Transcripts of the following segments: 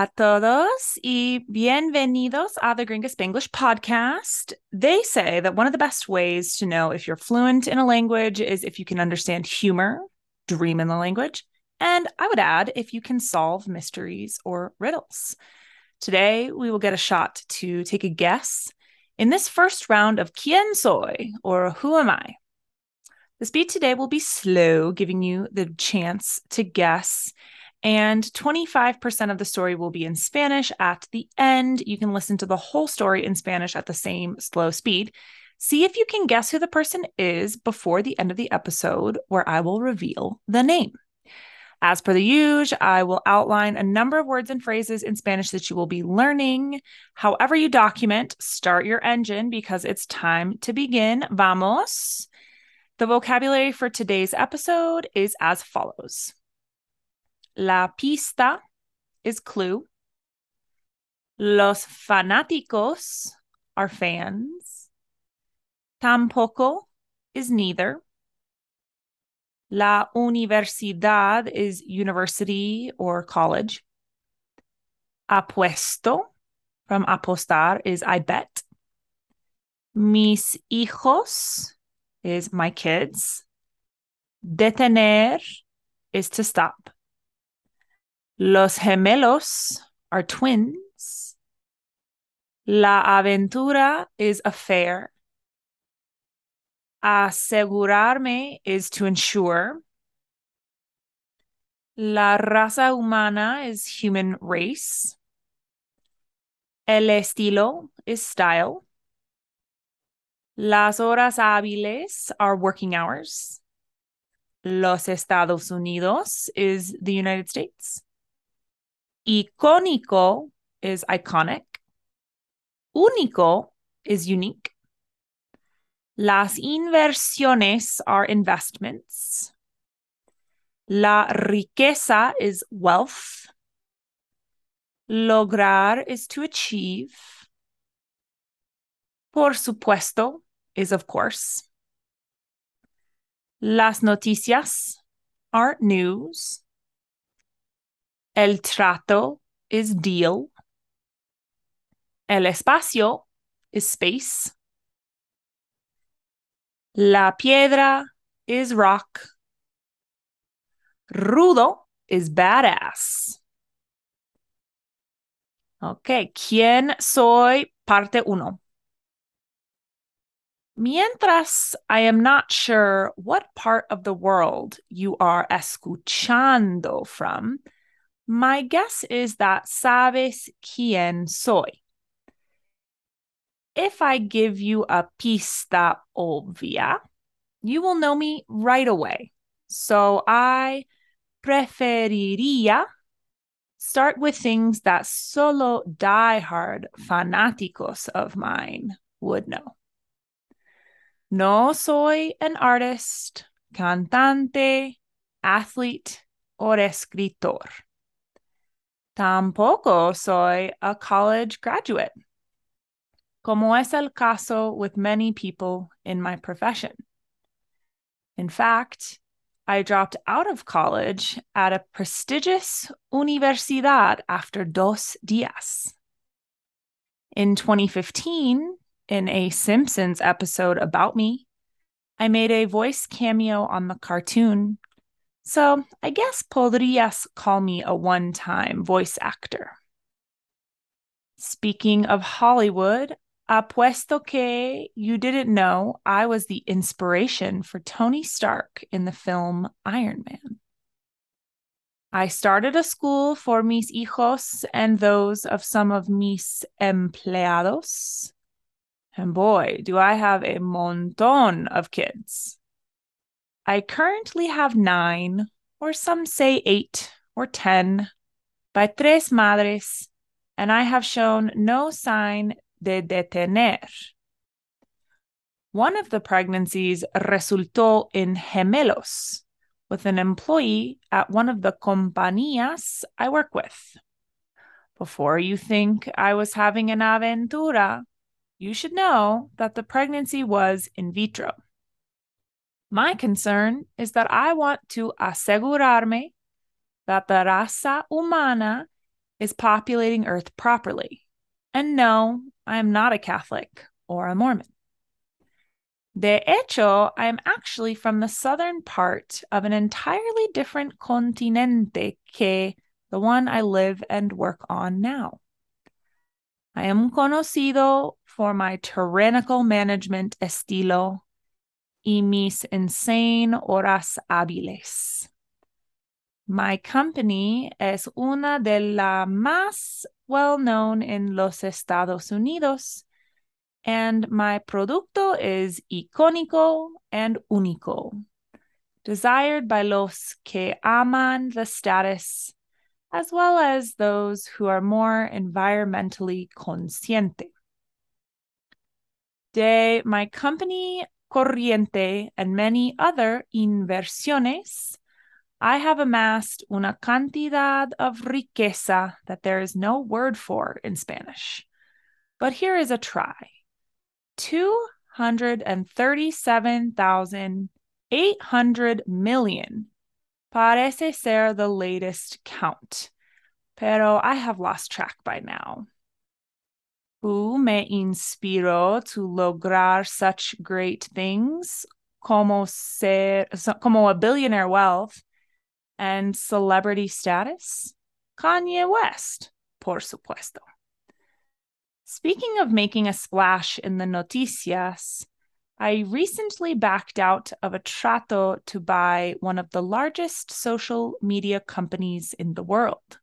A todos y bienvenidos a the Gringa Spanglish podcast. They say that one of the best ways to know if you're fluent in a language is if you can understand humor, dream in the language, and I would add if you can solve mysteries or riddles. Today, we will get a shot to take a guess in this first round of Quién soy or Who am I? The speed today will be slow, giving you the chance to guess and 25% of the story will be in Spanish at the end. You can listen to the whole story in Spanish at the same slow speed. See if you can guess who the person is before the end of the episode, where I will reveal the name. As per the usual, I will outline a number of words and phrases in Spanish that you will be learning. However, you document, start your engine because it's time to begin. Vamos. The vocabulary for today's episode is as follows La pista is clue. Los fanáticos are fans. Tampoco is neither. La universidad is university or college. Apuesto from apostar is I bet. Mis hijos is my kids. Detener is to stop. Los gemelos are twins. La aventura is affair. Asegurarme is to ensure. La raza humana is human race. El estilo is style. Las horas hábiles are working hours. Los Estados Unidos is the United States. Icónico is iconic. Único is unique. Las inversiones are investments. La riqueza is wealth. Lograr is to achieve. Por supuesto is of course. Las noticias are news. El trato is deal. El espacio is space. La piedra is rock. Rudo is badass. Ok, ¿quién soy? Parte uno. Mientras I am not sure what part of the world you are escuchando from, my guess is that sabes quién soy. If I give you a pista obvia, you will know me right away. So I preferiría start with things that solo diehard fanáticos of mine would know. No soy an artist, cantante, athlete, or escritor. Tampoco soy a college graduate, como es el caso with many people in my profession. In fact, I dropped out of college at a prestigious universidad after dos días. In 2015, in a Simpsons episode about me, I made a voice cameo on the cartoon so I guess podrías call me a one time voice actor. Speaking of Hollywood, apuesto que you didn't know I was the inspiration for Tony Stark in the film Iron Man. I started a school for mis hijos and those of some of mis empleados. And boy, do I have a montón of kids. I currently have nine, or some say eight or ten, by tres madres, and I have shown no sign de detener. One of the pregnancies resultó in gemelos with an employee at one of the compañías I work with. Before you think I was having an aventura, you should know that the pregnancy was in vitro. My concern is that I want to asegurarme that the raza humana is populating Earth properly. And no, I am not a Catholic or a Mormon. De hecho, I am actually from the southern part of an entirely different continente que the one I live and work on now. I am conocido for my tyrannical management estilo y mis insane horas hábiles. My company es una de las más well known in los Estados Unidos, and my producto is icónico and único, desired by los que aman the status, as well as those who are more environmentally consciente. De my company Corriente and many other inversiones, I have amassed una cantidad of riqueza that there is no word for in Spanish. But here is a try 237,800 million parece ser the latest count, pero I have lost track by now. Who me inspiró to lograr such great things como ser como a billionaire wealth and celebrity status? Kanye West, por supuesto. Speaking of making a splash in the noticias, I recently backed out of a trato to buy one of the largest social media companies in the world.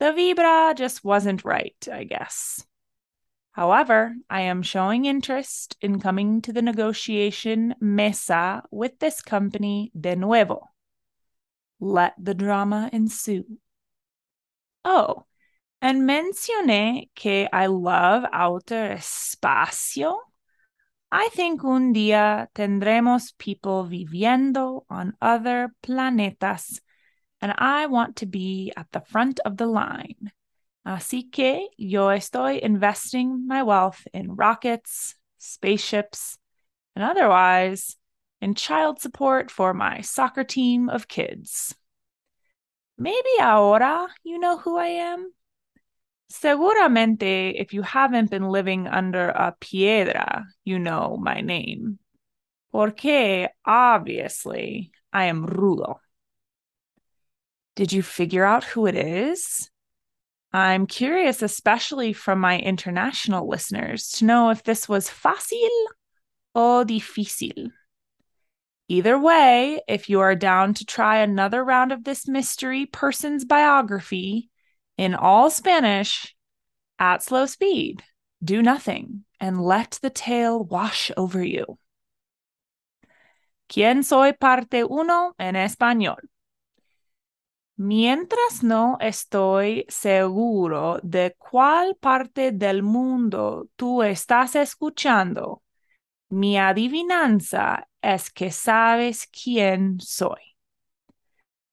The Vibra just wasn't right, I guess. However, I am showing interest in coming to the negotiation mesa with this company de nuevo. Let the drama ensue. Oh, and mencioné que I love outer espacio. I think un día tendremos people viviendo on other planetas, and I want to be at the front of the line. Así que yo estoy investing my wealth in rockets, spaceships, and otherwise in child support for my soccer team of kids. Maybe ahora you know who I am? Seguramente, if you haven't been living under a piedra, you know my name. Porque, obviously, I am rudo. Did you figure out who it is? I'm curious, especially from my international listeners, to know if this was fácil or difícil. Either way, if you are down to try another round of this mystery person's biography in all Spanish at slow speed, do nothing and let the tale wash over you. ¿Quién soy parte uno en español? Mientras no estoy seguro de cuál parte del mundo tú estás escuchando, mi adivinanza es que sabes quién soy.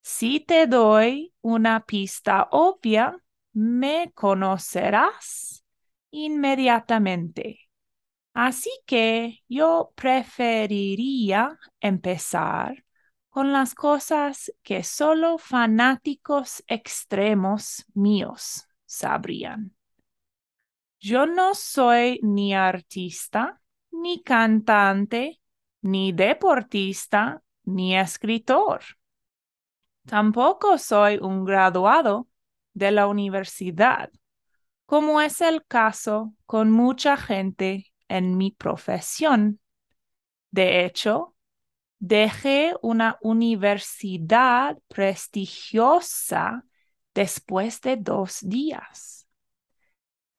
Si te doy una pista obvia, me conocerás inmediatamente. Así que yo preferiría empezar con las cosas que solo fanáticos extremos míos sabrían. Yo no soy ni artista, ni cantante, ni deportista, ni escritor. Tampoco soy un graduado de la universidad, como es el caso con mucha gente en mi profesión. De hecho, dejé una universidad prestigiosa después de dos días.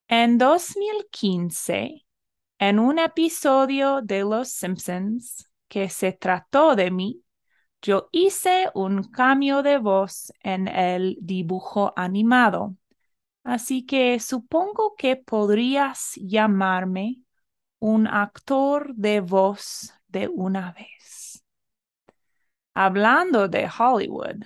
En 2015, en un episodio de Los Simpsons que se trató de mí, yo hice un cambio de voz en el dibujo animado. Así que supongo que podrías llamarme un actor de voz de una vez. Hablando de Hollywood,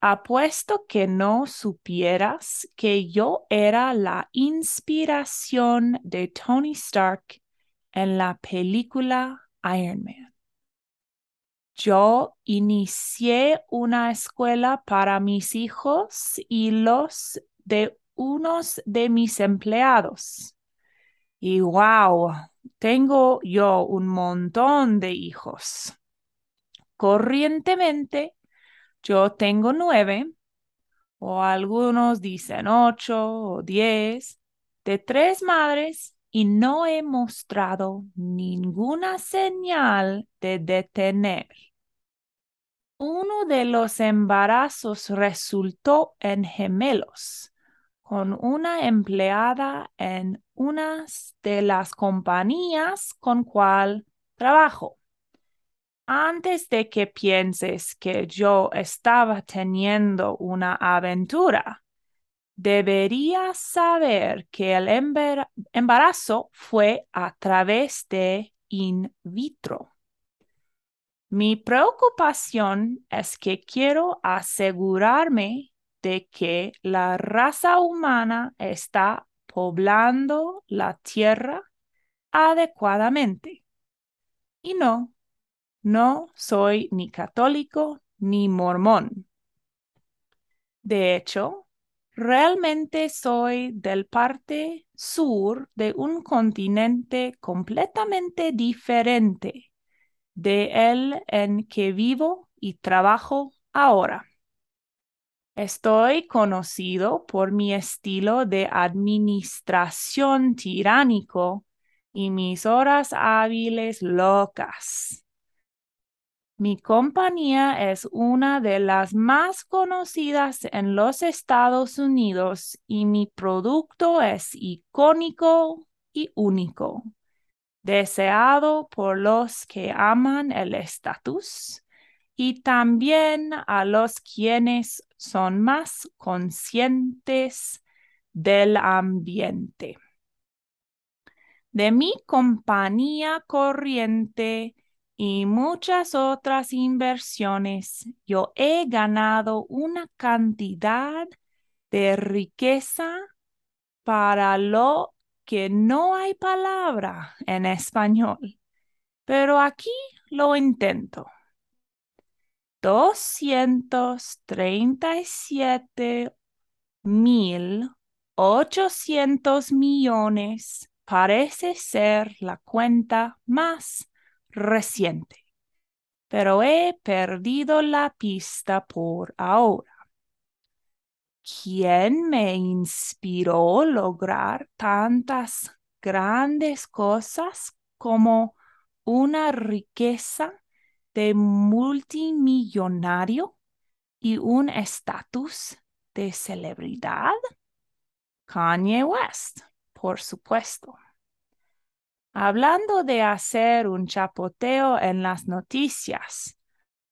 apuesto que no supieras que yo era la inspiración de Tony Stark en la película Iron Man. Yo inicié una escuela para mis hijos y los de unos de mis empleados. Y wow, tengo yo un montón de hijos. Corrientemente, yo tengo nueve, o algunos dicen ocho o diez, de tres madres y no he mostrado ninguna señal de detener. Uno de los embarazos resultó en gemelos con una empleada en una de las compañías con cual trabajo. Antes de que pienses que yo estaba teniendo una aventura, deberías saber que el embarazo fue a través de in vitro. Mi preocupación es que quiero asegurarme de que la raza humana está poblando la tierra adecuadamente. Y no, no soy ni católico ni mormón. De hecho, realmente soy del parte sur de un continente completamente diferente de el en que vivo y trabajo ahora. Estoy conocido por mi estilo de administración tiránico y mis horas hábiles locas. Mi compañía es una de las más conocidas en los Estados Unidos y mi producto es icónico y único, deseado por los que aman el estatus y también a los quienes son más conscientes del ambiente. De mi compañía corriente y muchas otras inversiones, yo he ganado una cantidad de riqueza para lo que no hay palabra en español, pero aquí lo intento. 237 mil 800 millones parece ser la cuenta más reciente, pero he perdido la pista por ahora. ¿Quién me inspiró lograr tantas grandes cosas como una riqueza de multimillonario y un estatus de celebridad? Kanye West, por supuesto. Hablando de hacer un chapoteo en las noticias,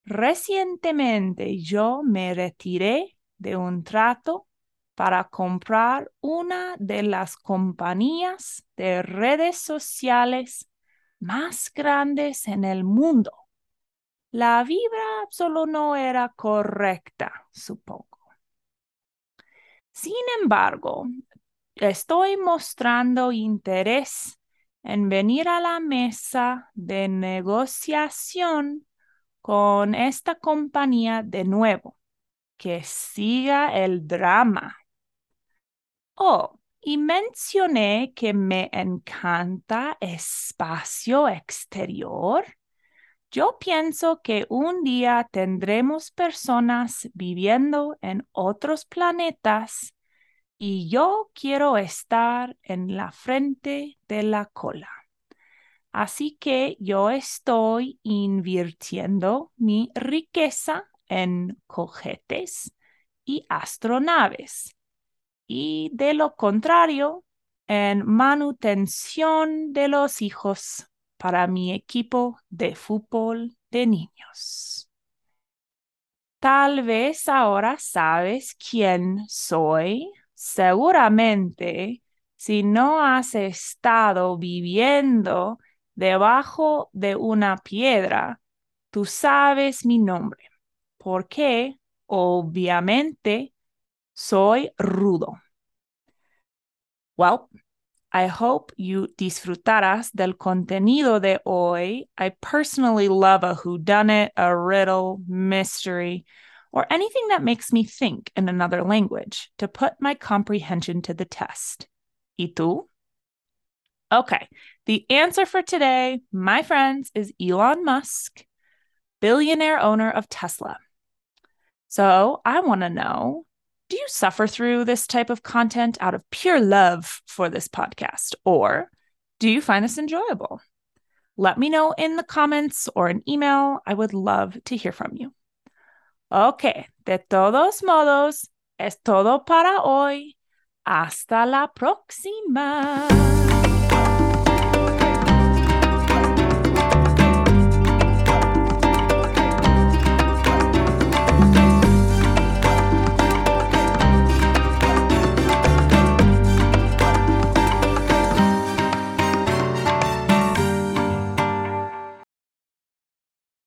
recientemente yo me retiré de un trato para comprar una de las compañías de redes sociales más grandes en el mundo la vibra solo no era correcta, supongo. Sin embargo, estoy mostrando interés en venir a la mesa de negociación con esta compañía de nuevo, que siga el drama. Oh, y mencioné que me encanta espacio exterior yo pienso que un día tendremos personas viviendo en otros planetas y yo quiero estar en la frente de la cola. Así que yo estoy invirtiendo mi riqueza en cohetes y astronaves. Y de lo contrario, en manutención de los hijos para mi equipo de fútbol de niños. Tal vez ahora sabes quién soy. Seguramente, si no has estado viviendo debajo de una piedra, tú sabes mi nombre, porque obviamente soy rudo. Well, I hope you disfrutarás del contenido de hoy. I personally love a whodunit, a riddle, mystery, or anything that makes me think in another language to put my comprehension to the test. ¿Y tú? Okay, the answer for today, my friends, is Elon Musk, billionaire owner of Tesla. So I want to know do you suffer through this type of content out of pure love for this podcast, or do you find this enjoyable? Let me know in the comments or an email. I would love to hear from you. Ok, de todos modos, es todo para hoy. Hasta la próxima.